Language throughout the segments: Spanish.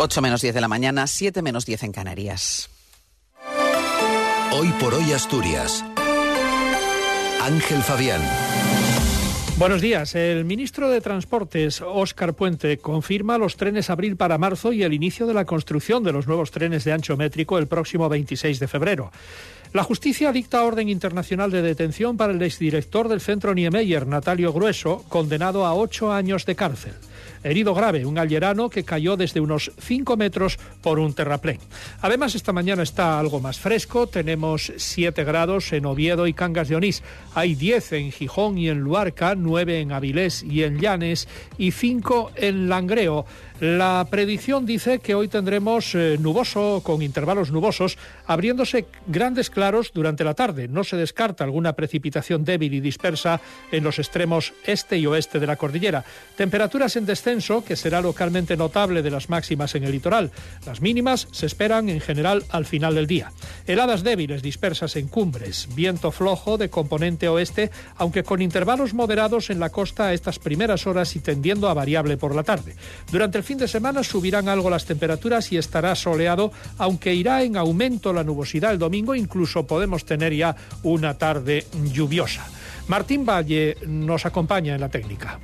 8 menos 10 de la mañana, 7 menos 10 en Canarias. Hoy por hoy Asturias. Ángel Fabián. Buenos días. El ministro de Transportes, Óscar Puente, confirma los trenes abril para marzo y el inicio de la construcción de los nuevos trenes de ancho métrico el próximo 26 de febrero. La justicia dicta orden internacional de detención para el exdirector del centro Niemeyer, Natalio Grueso, condenado a ocho años de cárcel herido grave, un allerano que cayó desde unos 5 metros por un terraplén. Además, esta mañana está algo más fresco, tenemos 7 grados en Oviedo y Cangas de Onís, hay 10 en Gijón y en Luarca, 9 en Avilés y en Llanes y 5 en Langreo. La predicción dice que hoy tendremos eh, nuboso, con intervalos nubosos, abriéndose grandes claros durante la tarde. No se descarta alguna precipitación débil y dispersa en los extremos este y oeste de la cordillera. Temperaturas en descenso, que será localmente notable de las máximas en el litoral. Las mínimas se esperan en general al final del día. Heladas débiles dispersas en cumbres. Viento flojo de componente oeste, aunque con intervalos moderados en la costa a estas primeras horas y tendiendo a variable por la tarde. Durante el fin de semana subirán algo las temperaturas y estará soleado, aunque irá en aumento la nubosidad el domingo, incluso podemos tener ya una tarde lluviosa. Martín Valle nos acompaña en la técnica.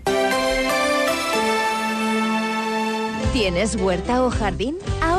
¿Tienes huerta o jardín?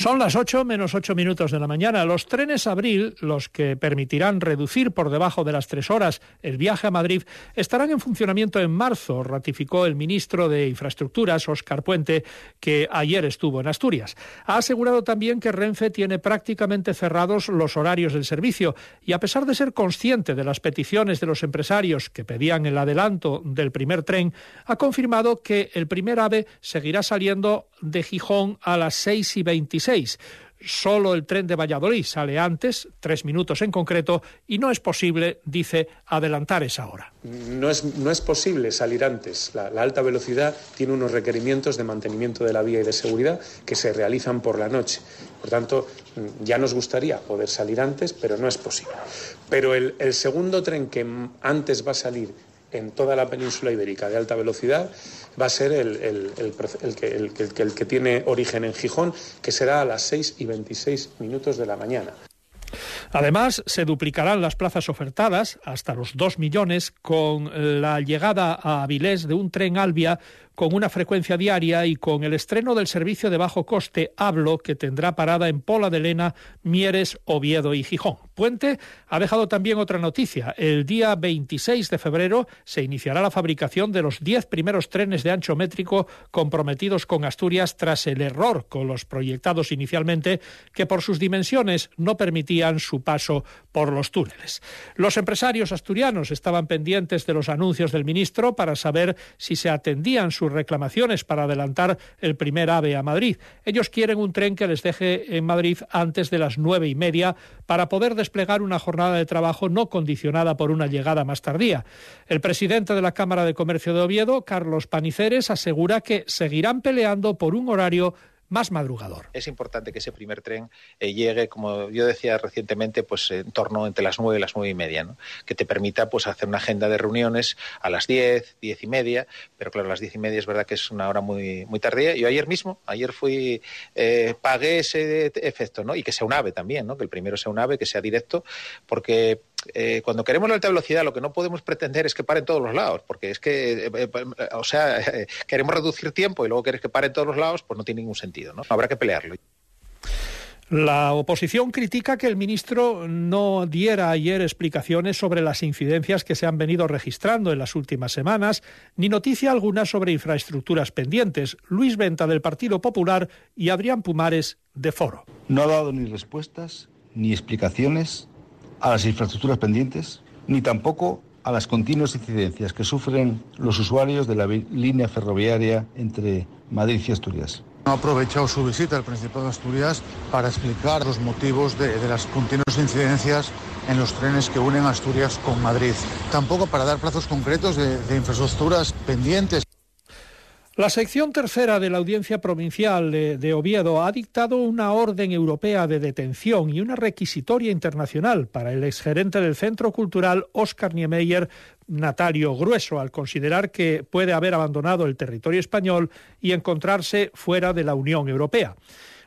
Son las 8 menos 8 minutos de la mañana. Los trenes Abril, los que permitirán reducir por debajo de las tres horas el viaje a Madrid, estarán en funcionamiento en marzo, ratificó el ministro de Infraestructuras, Óscar Puente, que ayer estuvo en Asturias. Ha asegurado también que Renfe tiene prácticamente cerrados los horarios del servicio y, a pesar de ser consciente de las peticiones de los empresarios que pedían el adelanto del primer tren, ha confirmado que el primer AVE seguirá saliendo de Gijón a las 6 y 26. Solo el tren de Valladolid sale antes, tres minutos en concreto, y no es posible, dice, adelantar esa hora. No es, no es posible salir antes. La, alta velocidad tiene unos requerimientos de mantenimiento de la vía y de seguridad que se realizan por la noche. Por tanto, ya nos gustaría poder salir antes, pero no es posible. Pero el segundo tren que antes va a salir en toda la península ibérica de alta velocidad va a ser el, que, que, tiene origen en Gijón, que será a las 6 y 26 minutos de la mañana. Además, se duplicarán las plazas ofertadas hasta los 2 millones con la llegada a Avilés de un tren Albia con una frecuencia diaria y con el estreno del servicio de bajo coste Hablo, que tendrá parada en Pola de Lena, Mieres, Oviedo y Gijón. Puente ha dejado también otra noticia. El día 26 de febrero se iniciará la fabricación de los 10 primeros trenes de ancho métrico comprometidos con Asturias tras el error con los proyectados inicialmente, que por sus dimensiones no permitían su paso por los túneles. Los empresarios asturianos estaban pendientes de los anuncios del ministro para saber si se atendían sus reclamaciones para adelantar el primer AVE a Madrid. Ellos quieren un tren que les deje en Madrid antes de las nueve y media para poder desplegar una jornada de trabajo no condicionada por una llegada más tardía. El presidente de la Cámara de Comercio de Oviedo, Carlos Paniceres, asegura que seguirán peleando por un horario más madrugador. Es importante que ese primer tren eh, llegue, como yo decía recientemente, pues en torno entre las nueve y las nueve y media, ¿no? que te permita pues hacer una agenda de reuniones a las diez, diez y media, pero claro, las diez y media es verdad que es una hora muy, muy tardía. Yo ayer mismo, ayer fui, eh, pagué ese efecto, ¿no? Y que sea un AVE también, ¿no? Que el primero sea un AVE, que sea directo, porque eh, cuando queremos la alta velocidad lo que no podemos pretender es que pare en todos los lados, porque es que, eh, eh, o sea, queremos reducir tiempo y luego quieres que pare en todos los lados, pues no tiene ningún sentido, ¿no? Habrá que pelearlo. La oposición critica que el ministro no diera ayer explicaciones sobre las incidencias que se han venido registrando en las últimas semanas, ni noticia alguna sobre infraestructuras pendientes. Luis Venta del Partido Popular y Adrián Pumares de Foro. No ha dado ni respuestas ni explicaciones a las infraestructuras pendientes, ni tampoco a las continuas incidencias que sufren los usuarios de la línea ferroviaria entre Madrid y Asturias. Ha aprovechado su visita al Principado de Asturias para explicar los motivos de, las continuas incidencias en los trenes que unen Asturias con Madrid. Tampoco para dar plazos concretos de, de infraestructuras pendientes. La sección tercera de la Audiencia Provincial de Oviedo ha dictado una orden europea de detención y una requisitoria internacional para el exgerente del Centro Cultural Oscar Niemeyer, Natalio Grueso, al considerar que puede haber abandonado el territorio español y encontrarse fuera de la Unión Europea.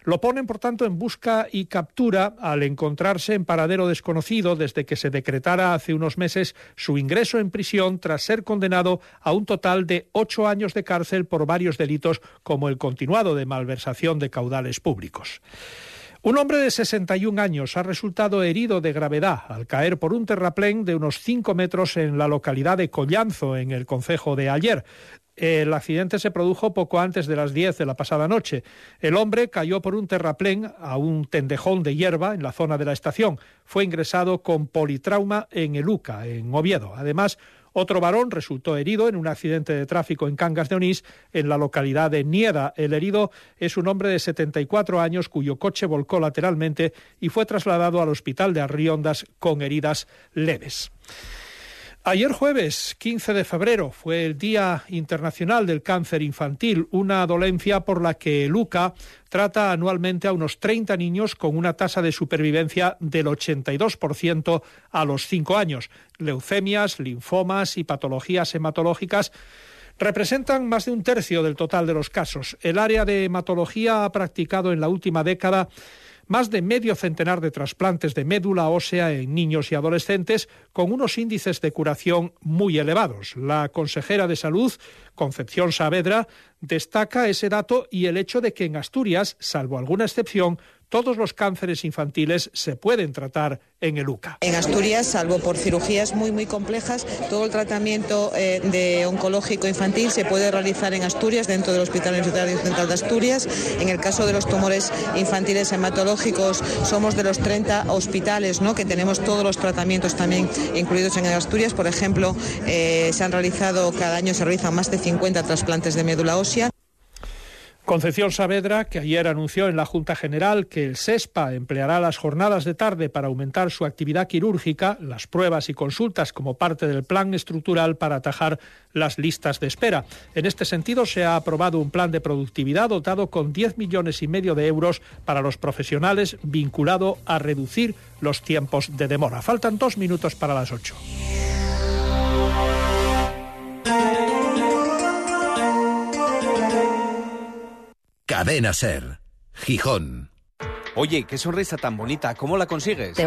Lo ponen, por tanto, en busca y captura al encontrarse en paradero desconocido desde que se decretara hace unos meses su ingreso en prisión tras ser condenado a un total de ocho años de cárcel por varios delitos como el continuado de malversación de caudales públicos. Un hombre de 61 años ha resultado herido de gravedad al caer por un terraplén de unos 5 metros en la localidad de Collanzo, en el concejo de Ayer. El accidente se produjo poco antes de las 10 de la pasada noche. El hombre cayó por un terraplén a un tendejón de hierba en la zona de la estación. Fue ingresado con politrauma en el UCA, en Oviedo. Además, otro varón resultó herido en un accidente de tráfico en Cangas de Onís, en la localidad de Nieda. El herido es un hombre de 74 años cuyo coche volcó lateralmente y fue trasladado al hospital de Arriondas con heridas leves. Ayer jueves 15 de febrero fue el Día Internacional del Cáncer Infantil, una dolencia por la que Luca trata anualmente a unos 30 niños con una tasa de supervivencia del 82% a los 5 años. Leucemias, linfomas y patologías hematológicas representan más de un tercio del total de los casos. El área de hematología ha practicado en la última década más de medio centenar de trasplantes de médula ósea en niños y adolescentes con unos índices de curación muy elevados. La consejera de Salud, Concepción Saavedra, destaca ese dato y el hecho de que en Asturias, salvo alguna excepción, todos los cánceres infantiles se pueden tratar en el UCA. En Asturias, salvo por cirugías muy muy complejas, todo el tratamiento eh, de oncológico infantil se puede realizar en Asturias, dentro del Hospital Universitario Central de Asturias. En el caso de los tumores infantiles hematológicos, somos de los 30 hospitales ¿no? que tenemos todos los tratamientos también incluidos en Asturias. Por ejemplo, eh, se han realizado, cada año se realizan más de 50 trasplantes de médula ósea. Concepción Saavedra, que ayer anunció en la Junta General que el SESPA empleará las jornadas de tarde para aumentar su actividad quirúrgica, las pruebas y consultas como parte del plan estructural para atajar las listas de espera. En este sentido, se ha aprobado un plan de productividad dotado con 10 millones y medio de euros para los profesionales vinculado a reducir los tiempos de demora. Faltan dos minutos para las ocho. Cadena Ser, Gijón. Oye, qué sonrisa tan bonita, ¿cómo la consigues?